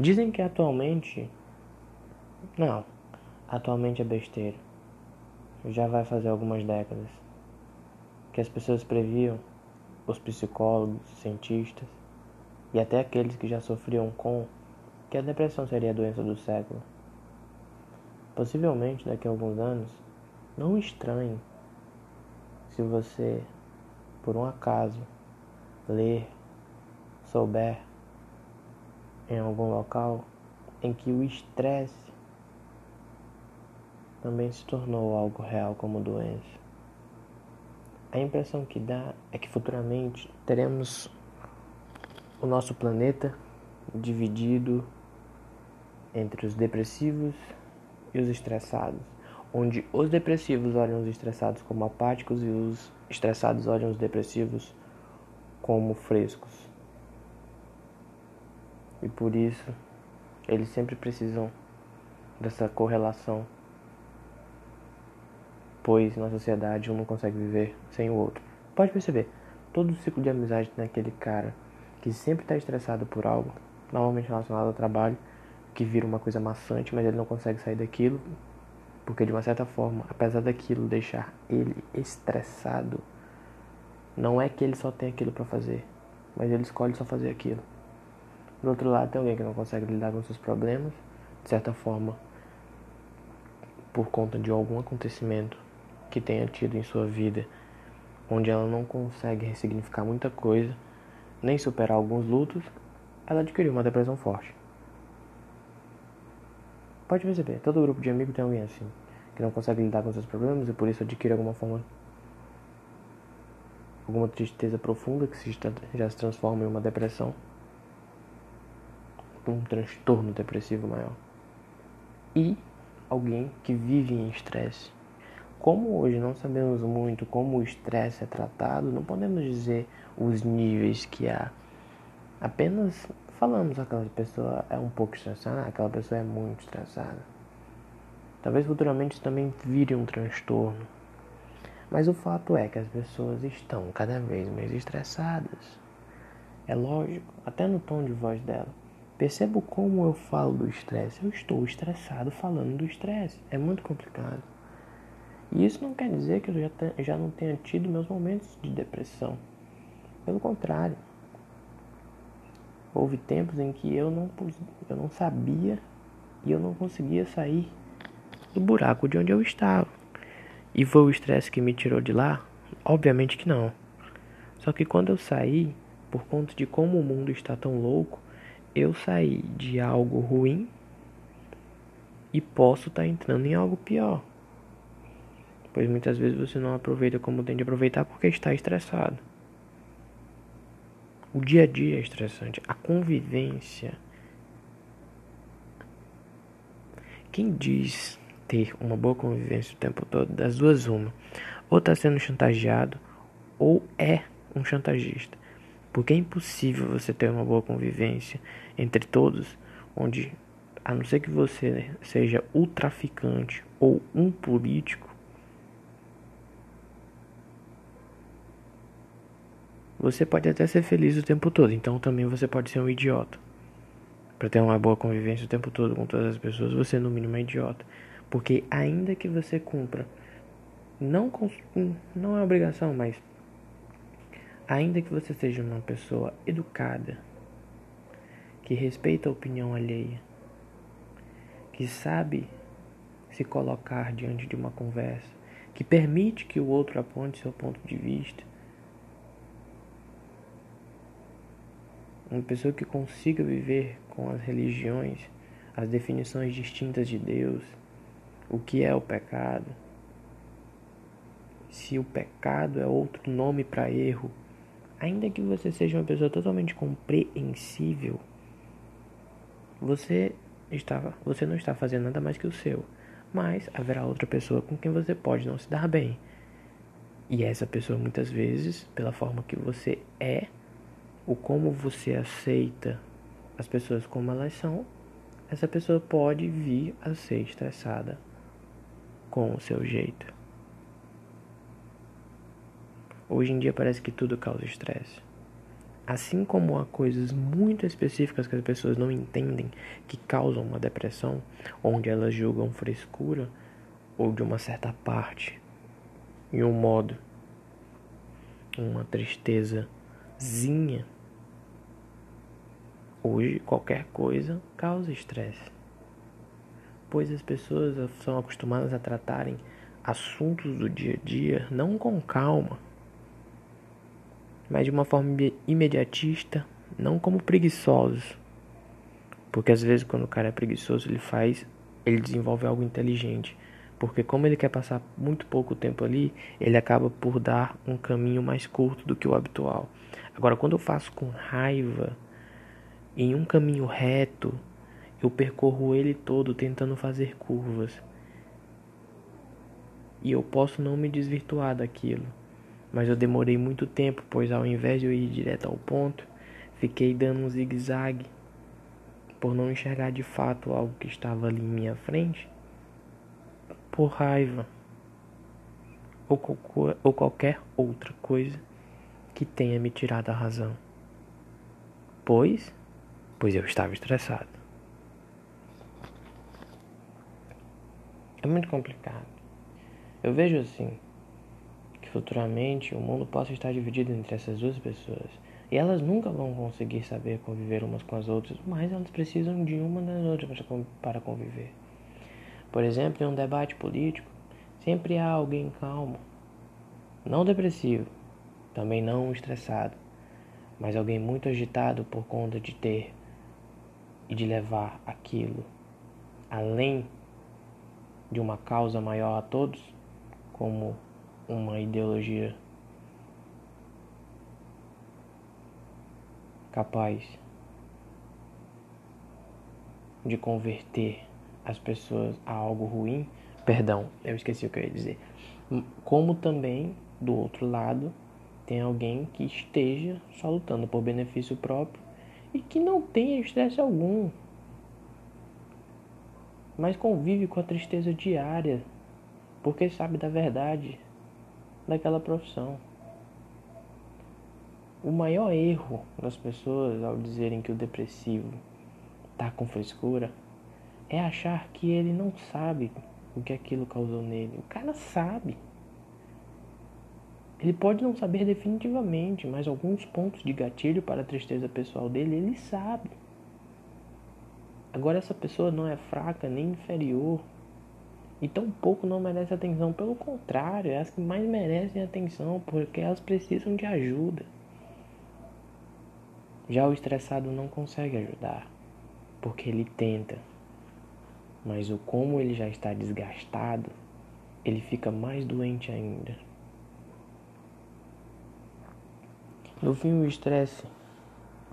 Dizem que atualmente. Não, atualmente é besteira. Já vai fazer algumas décadas. Que as pessoas previam, os psicólogos, cientistas e até aqueles que já sofriam com que a depressão seria a doença do século. Possivelmente daqui a alguns anos, não estranhe se você, por um acaso, ler, souber em algum local em que o estresse também se tornou algo real como doença. A impressão que dá é que futuramente teremos o nosso planeta dividido entre os depressivos e os estressados, onde os depressivos olham os estressados como apáticos e os estressados olham os depressivos como frescos. E por isso eles sempre precisam dessa correlação, pois na sociedade um não consegue viver sem o outro. Pode perceber, todo o ciclo de amizade tem aquele cara que sempre está estressado por algo, normalmente relacionado ao trabalho, que vira uma coisa maçante, mas ele não consegue sair daquilo, porque de uma certa forma, apesar daquilo deixar ele estressado, não é que ele só tem aquilo para fazer, mas ele escolhe só fazer aquilo. Do outro lado, tem alguém que não consegue lidar com seus problemas, de certa forma, por conta de algum acontecimento que tenha tido em sua vida, onde ela não consegue ressignificar muita coisa, nem superar alguns lutos, ela adquiriu uma depressão forte. Pode perceber, todo grupo de amigos tem alguém assim, que não consegue lidar com seus problemas e por isso adquire alguma forma alguma tristeza profunda que se, já se transforma em uma depressão um transtorno depressivo maior. E alguém que vive em estresse. Como hoje não sabemos muito como o estresse é tratado, não podemos dizer os níveis que há. Apenas falamos aquela pessoa é um pouco estressada, aquela pessoa é muito estressada. Talvez futuramente também vire um transtorno. Mas o fato é que as pessoas estão cada vez mais estressadas. É lógico, até no tom de voz dela. Percebo como eu falo do estresse. Eu estou estressado falando do estresse. É muito complicado. E isso não quer dizer que eu já, te, já não tenha tido meus momentos de depressão. Pelo contrário. Houve tempos em que eu não, eu não sabia e eu não conseguia sair do buraco de onde eu estava. E foi o estresse que me tirou de lá? Obviamente que não. Só que quando eu saí, por conta de como o mundo está tão louco, eu saí de algo ruim e posso estar tá entrando em algo pior. Pois muitas vezes você não aproveita como tem de aproveitar porque está estressado. O dia a dia é estressante, a convivência. Quem diz ter uma boa convivência o tempo todo, das duas uma, ou está sendo chantageado ou é um chantagista. Porque é impossível você ter uma boa convivência entre todos, onde, a não ser que você seja o traficante ou um político, você pode até ser feliz o tempo todo, então também você pode ser um idiota. Para ter uma boa convivência o tempo todo com todas as pessoas, você no mínimo é idiota. Porque ainda que você cumpra, não, não é obrigação, mas Ainda que você seja uma pessoa educada, que respeita a opinião alheia, que sabe se colocar diante de uma conversa, que permite que o outro aponte seu ponto de vista, uma pessoa que consiga viver com as religiões, as definições distintas de Deus, o que é o pecado, se o pecado é outro nome para erro, ainda que você seja uma pessoa totalmente compreensível, você está, você não está fazendo nada mais que o seu. Mas haverá outra pessoa com quem você pode não se dar bem. E essa pessoa muitas vezes, pela forma que você é, ou como você aceita as pessoas como elas são, essa pessoa pode vir a ser estressada com o seu jeito. Hoje em dia parece que tudo causa estresse. Assim como há coisas muito específicas que as pessoas não entendem que causam uma depressão, onde elas julgam frescura ou de uma certa parte, em um modo, uma tristezazinha. Hoje qualquer coisa causa estresse, pois as pessoas são acostumadas a tratarem assuntos do dia a dia não com calma mas de uma forma imediatista, não como preguiçosos. Porque às vezes quando o cara é preguiçoso, ele faz, ele desenvolve algo inteligente. Porque como ele quer passar muito pouco tempo ali, ele acaba por dar um caminho mais curto do que o habitual. Agora, quando eu faço com raiva, em um caminho reto, eu percorro ele todo tentando fazer curvas. E eu posso não me desvirtuar daquilo mas eu demorei muito tempo, pois ao invés de eu ir direto ao ponto, fiquei dando um zigue-zague por não enxergar de fato algo que estava ali em minha frente, por raiva ou, ou qualquer outra coisa que tenha me tirado a razão. Pois, pois eu estava estressado. É muito complicado. Eu vejo assim, futuramente o mundo possa estar dividido entre essas duas pessoas. E elas nunca vão conseguir saber conviver umas com as outras, mas elas precisam de uma das outras para conviver. Por exemplo, em um debate político, sempre há alguém calmo, não depressivo, também não estressado, mas alguém muito agitado por conta de ter e de levar aquilo além de uma causa maior a todos, como uma ideologia capaz de converter as pessoas a algo ruim, perdão, eu esqueci o que eu ia dizer. Como também, do outro lado, tem alguém que esteja só lutando por benefício próprio e que não tenha estresse algum, mas convive com a tristeza diária, porque sabe da verdade daquela profissão. O maior erro das pessoas ao dizerem que o depressivo está com frescura é achar que ele não sabe o que aquilo causou nele. O cara sabe. Ele pode não saber definitivamente, mas alguns pontos de gatilho para a tristeza pessoal dele, ele sabe. Agora, essa pessoa não é fraca nem inferior e tão pouco não merece atenção. Pelo contrário, é as que mais merecem atenção porque elas precisam de ajuda. Já o estressado não consegue ajudar porque ele tenta, mas o como ele já está desgastado, ele fica mais doente ainda. No fim, o estresse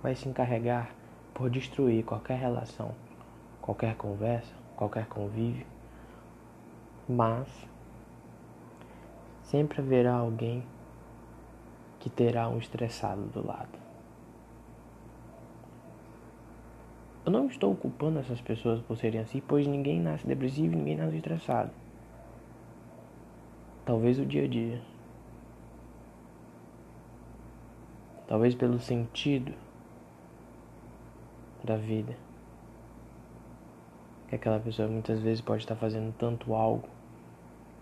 vai se encarregar por destruir qualquer relação, qualquer conversa, qualquer convívio mas sempre haverá alguém que terá um estressado do lado. Eu não estou culpando essas pessoas por serem assim, pois ninguém nasce depressivo e ninguém nasce estressado. Talvez o dia a dia. Talvez pelo sentido da vida. Que aquela pessoa muitas vezes pode estar fazendo tanto algo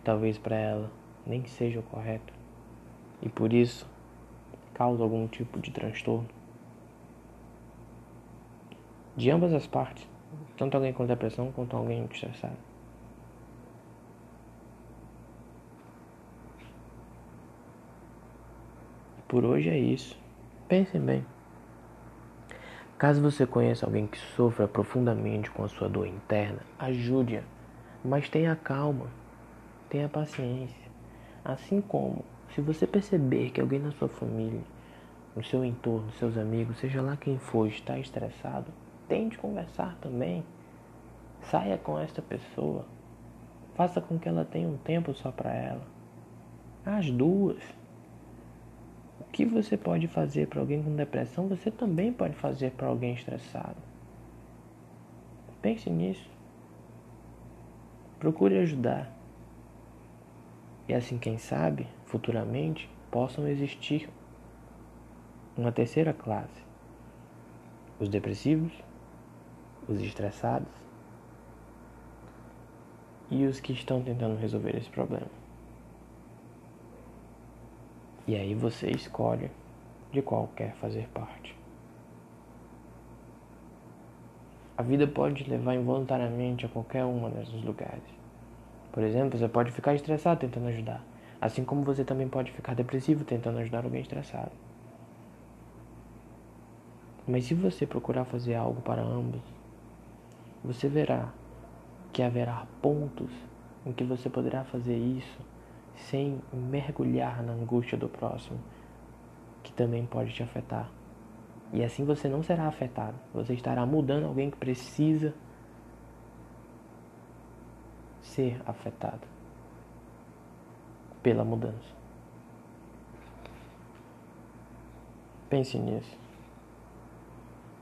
talvez para ela nem seja o correto e por isso causa algum tipo de transtorno. De ambas as partes, tanto alguém com depressão quanto alguém estressado. Por hoje é isso. Pensem bem. Caso você conheça alguém que sofra profundamente com a sua dor interna, ajude-a, mas tenha calma. Tenha paciência. Assim como, se você perceber que alguém na sua família, no seu entorno, seus amigos, seja lá quem for, está estressado, tente conversar também. Saia com esta pessoa. Faça com que ela tenha um tempo só para ela. As duas. O que você pode fazer para alguém com depressão, você também pode fazer para alguém estressado. Pense nisso. Procure ajudar. E assim, quem sabe, futuramente, possam existir uma terceira classe: os depressivos, os estressados e os que estão tentando resolver esse problema. E aí você escolhe de qual quer fazer parte. A vida pode levar involuntariamente a qualquer uma desses lugares. Por exemplo, você pode ficar estressado tentando ajudar, assim como você também pode ficar depressivo tentando ajudar alguém estressado. Mas se você procurar fazer algo para ambos, você verá que haverá pontos em que você poderá fazer isso sem mergulhar na angústia do próximo, que também pode te afetar. E assim você não será afetado. Você estará mudando alguém que precisa ser afetado pela mudança. Pense nisso.